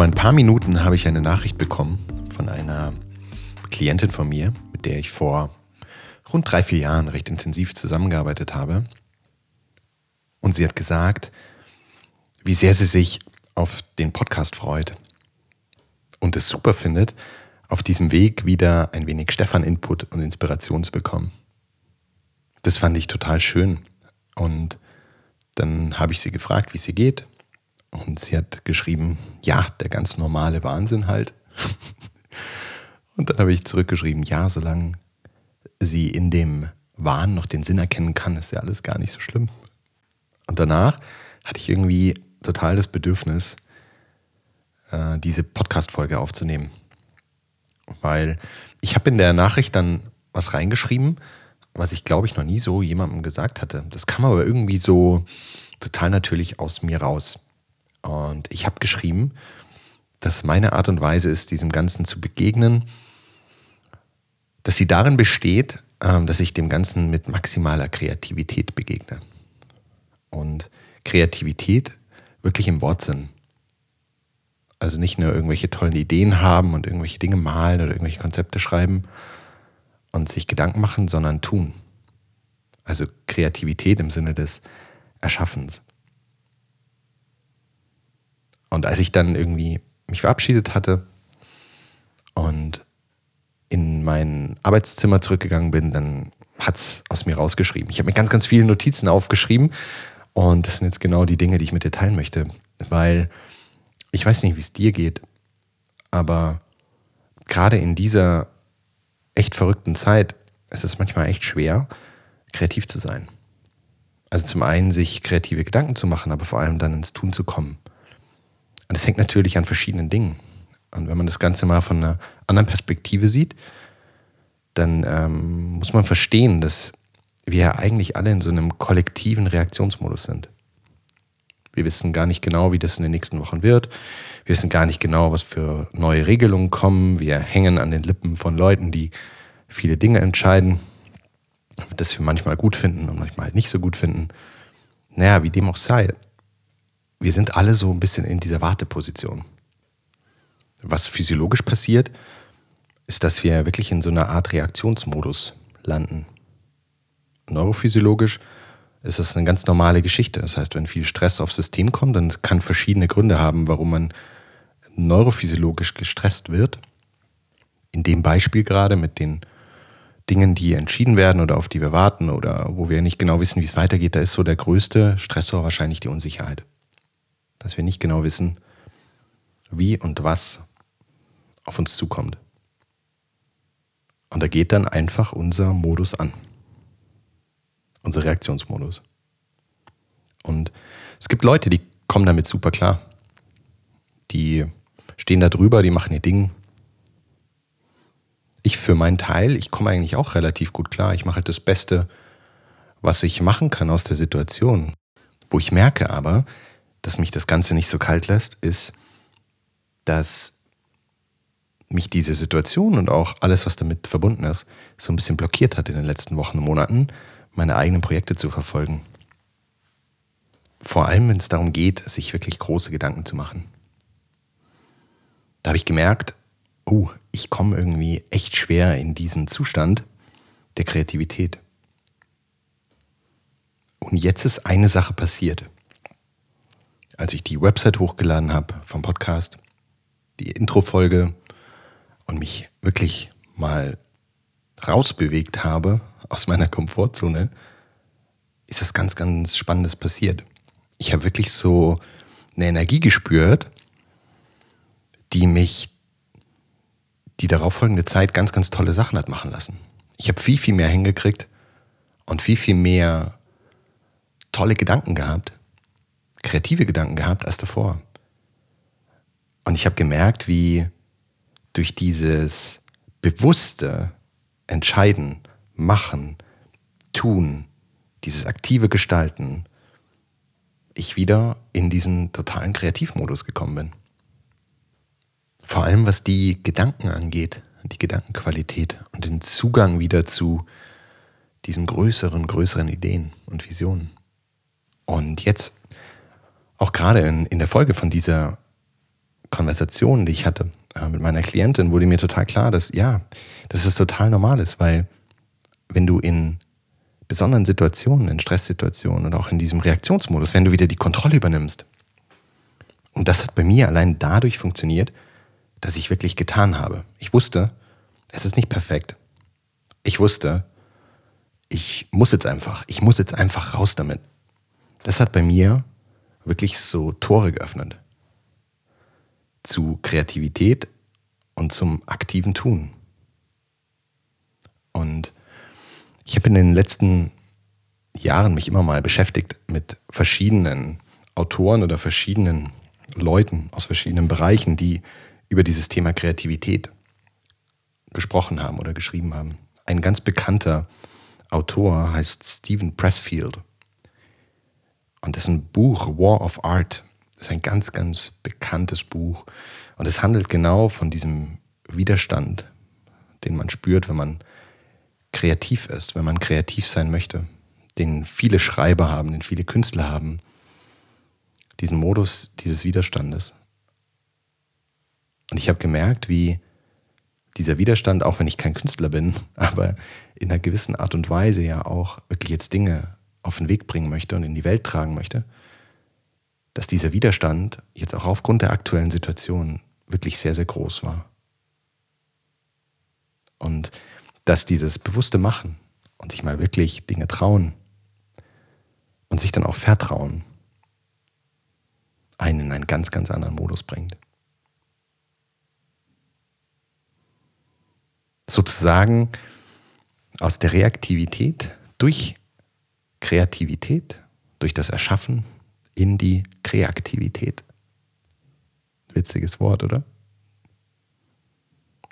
Vor ein paar Minuten habe ich eine Nachricht bekommen von einer Klientin von mir, mit der ich vor rund drei, vier Jahren recht intensiv zusammengearbeitet habe. Und sie hat gesagt, wie sehr sie sich auf den Podcast freut und es super findet, auf diesem Weg wieder ein wenig Stefan-Input und Inspiration zu bekommen. Das fand ich total schön. Und dann habe ich sie gefragt, wie es ihr geht. Und sie hat geschrieben, ja, der ganz normale Wahnsinn halt. Und dann habe ich zurückgeschrieben, ja, solange sie in dem Wahn noch den Sinn erkennen kann, ist ja alles gar nicht so schlimm. Und danach hatte ich irgendwie total das Bedürfnis, äh, diese Podcast-Folge aufzunehmen. Weil ich habe in der Nachricht dann was reingeschrieben, was ich glaube ich noch nie so jemandem gesagt hatte. Das kam aber irgendwie so total natürlich aus mir raus. Und ich habe geschrieben, dass meine Art und Weise ist, diesem Ganzen zu begegnen, dass sie darin besteht, ähm, dass ich dem Ganzen mit maximaler Kreativität begegne. Und Kreativität wirklich im Wortsinn. Also nicht nur irgendwelche tollen Ideen haben und irgendwelche Dinge malen oder irgendwelche Konzepte schreiben und sich Gedanken machen, sondern tun. Also Kreativität im Sinne des Erschaffens. Und als ich dann irgendwie mich verabschiedet hatte und in mein Arbeitszimmer zurückgegangen bin, dann hat es aus mir rausgeschrieben. Ich habe mir ganz, ganz viele Notizen aufgeschrieben und das sind jetzt genau die Dinge, die ich mit dir teilen möchte, weil ich weiß nicht, wie es dir geht, aber gerade in dieser echt verrückten Zeit ist es manchmal echt schwer, kreativ zu sein. Also zum einen sich kreative Gedanken zu machen, aber vor allem dann ins Tun zu kommen. Und das hängt natürlich an verschiedenen Dingen. Und wenn man das Ganze mal von einer anderen Perspektive sieht, dann ähm, muss man verstehen, dass wir ja eigentlich alle in so einem kollektiven Reaktionsmodus sind. Wir wissen gar nicht genau, wie das in den nächsten Wochen wird. Wir wissen gar nicht genau, was für neue Regelungen kommen. Wir hängen an den Lippen von Leuten, die viele Dinge entscheiden, das wir manchmal gut finden und manchmal nicht so gut finden. Naja, wie dem auch sei. Wir sind alle so ein bisschen in dieser Warteposition. Was physiologisch passiert, ist, dass wir wirklich in so einer Art Reaktionsmodus landen. Neurophysiologisch ist das eine ganz normale Geschichte. Das heißt, wenn viel Stress aufs System kommt, dann kann verschiedene Gründe haben, warum man neurophysiologisch gestresst wird. In dem Beispiel gerade mit den Dingen, die entschieden werden oder auf die wir warten oder wo wir nicht genau wissen, wie es weitergeht, da ist so der größte Stressor wahrscheinlich die Unsicherheit. Dass wir nicht genau wissen, wie und was auf uns zukommt. Und da geht dann einfach unser Modus an unser Reaktionsmodus. Und es gibt Leute, die kommen damit super klar. Die stehen da drüber, die machen ihr Ding. Ich für meinen Teil, ich komme eigentlich auch relativ gut klar. Ich mache halt das Beste, was ich machen kann aus der Situation. Wo ich merke aber, dass mich das Ganze nicht so kalt lässt, ist, dass mich diese Situation und auch alles, was damit verbunden ist, so ein bisschen blockiert hat in den letzten Wochen und Monaten, meine eigenen Projekte zu verfolgen. Vor allem, wenn es darum geht, sich wirklich große Gedanken zu machen. Da habe ich gemerkt, oh, ich komme irgendwie echt schwer in diesen Zustand der Kreativität. Und jetzt ist eine Sache passiert. Als ich die Website hochgeladen habe vom Podcast, die Intro-Folge und mich wirklich mal rausbewegt habe aus meiner Komfortzone, ist was ganz, ganz Spannendes passiert. Ich habe wirklich so eine Energie gespürt, die mich die darauffolgende Zeit ganz, ganz tolle Sachen hat machen lassen. Ich habe viel, viel mehr hingekriegt und viel, viel mehr tolle Gedanken gehabt, kreative Gedanken gehabt als davor. Und ich habe gemerkt, wie durch dieses bewusste Entscheiden machen, tun, dieses aktive Gestalten, ich wieder in diesen totalen Kreativmodus gekommen bin. Vor allem was die Gedanken angeht, die Gedankenqualität und den Zugang wieder zu diesen größeren, größeren Ideen und Visionen. Und jetzt, auch gerade in, in der Folge von dieser Konversationen, die ich hatte äh, mit meiner Klientin, wurde mir total klar, dass ja, dass es total normal ist, weil wenn du in besonderen Situationen, in Stresssituationen und auch in diesem Reaktionsmodus, wenn du wieder die Kontrolle übernimmst, und das hat bei mir allein dadurch funktioniert, dass ich wirklich getan habe. Ich wusste, es ist nicht perfekt. Ich wusste, ich muss jetzt einfach, ich muss jetzt einfach raus damit. Das hat bei mir wirklich so Tore geöffnet. Zu Kreativität und zum aktiven Tun. Und ich habe in den letzten Jahren mich immer mal beschäftigt mit verschiedenen Autoren oder verschiedenen Leuten aus verschiedenen Bereichen, die über dieses Thema Kreativität gesprochen haben oder geschrieben haben. Ein ganz bekannter Autor heißt Stephen Pressfield. Und dessen Buch War of Art ist ein ganz, ganz bekanntes Buch. Und es handelt genau von diesem Widerstand, den man spürt, wenn man kreativ ist, wenn man kreativ sein möchte, den viele Schreiber haben, den viele Künstler haben, diesen Modus dieses Widerstandes. Und ich habe gemerkt, wie dieser Widerstand, auch wenn ich kein Künstler bin, aber in einer gewissen Art und Weise ja auch wirklich jetzt Dinge auf den Weg bringen möchte und in die Welt tragen möchte, dass dieser Widerstand jetzt auch aufgrund der aktuellen Situation wirklich sehr, sehr groß war. Und dass dieses bewusste Machen und sich mal wirklich Dinge trauen und sich dann auch vertrauen, einen in einen ganz, ganz anderen Modus bringt. Sozusagen aus der Reaktivität durch Kreativität, durch das Erschaffen in die Kreativität. Witziges Wort, oder?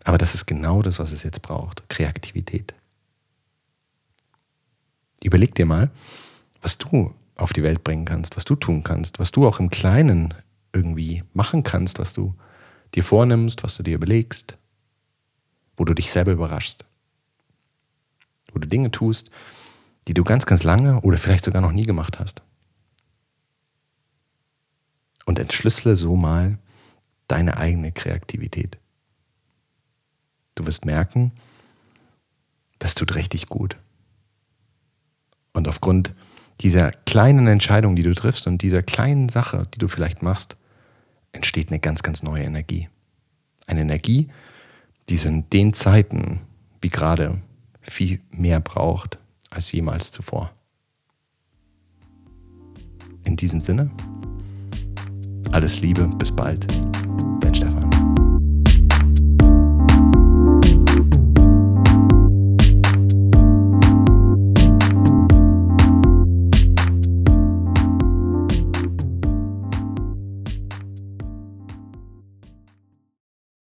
Aber das ist genau das, was es jetzt braucht. Kreativität. Überleg dir mal, was du auf die Welt bringen kannst, was du tun kannst, was du auch im Kleinen irgendwie machen kannst, was du dir vornimmst, was du dir überlegst, wo du dich selber überraschst, wo du Dinge tust, die du ganz, ganz lange oder vielleicht sogar noch nie gemacht hast. Und entschlüssele so mal deine eigene Kreativität. Du wirst merken, das tut richtig gut. Und aufgrund dieser kleinen Entscheidung, die du triffst und dieser kleinen Sache, die du vielleicht machst, entsteht eine ganz, ganz neue Energie. Eine Energie, die es in den Zeiten wie gerade viel mehr braucht als jemals zuvor. In diesem Sinne, alles Liebe, bis bald.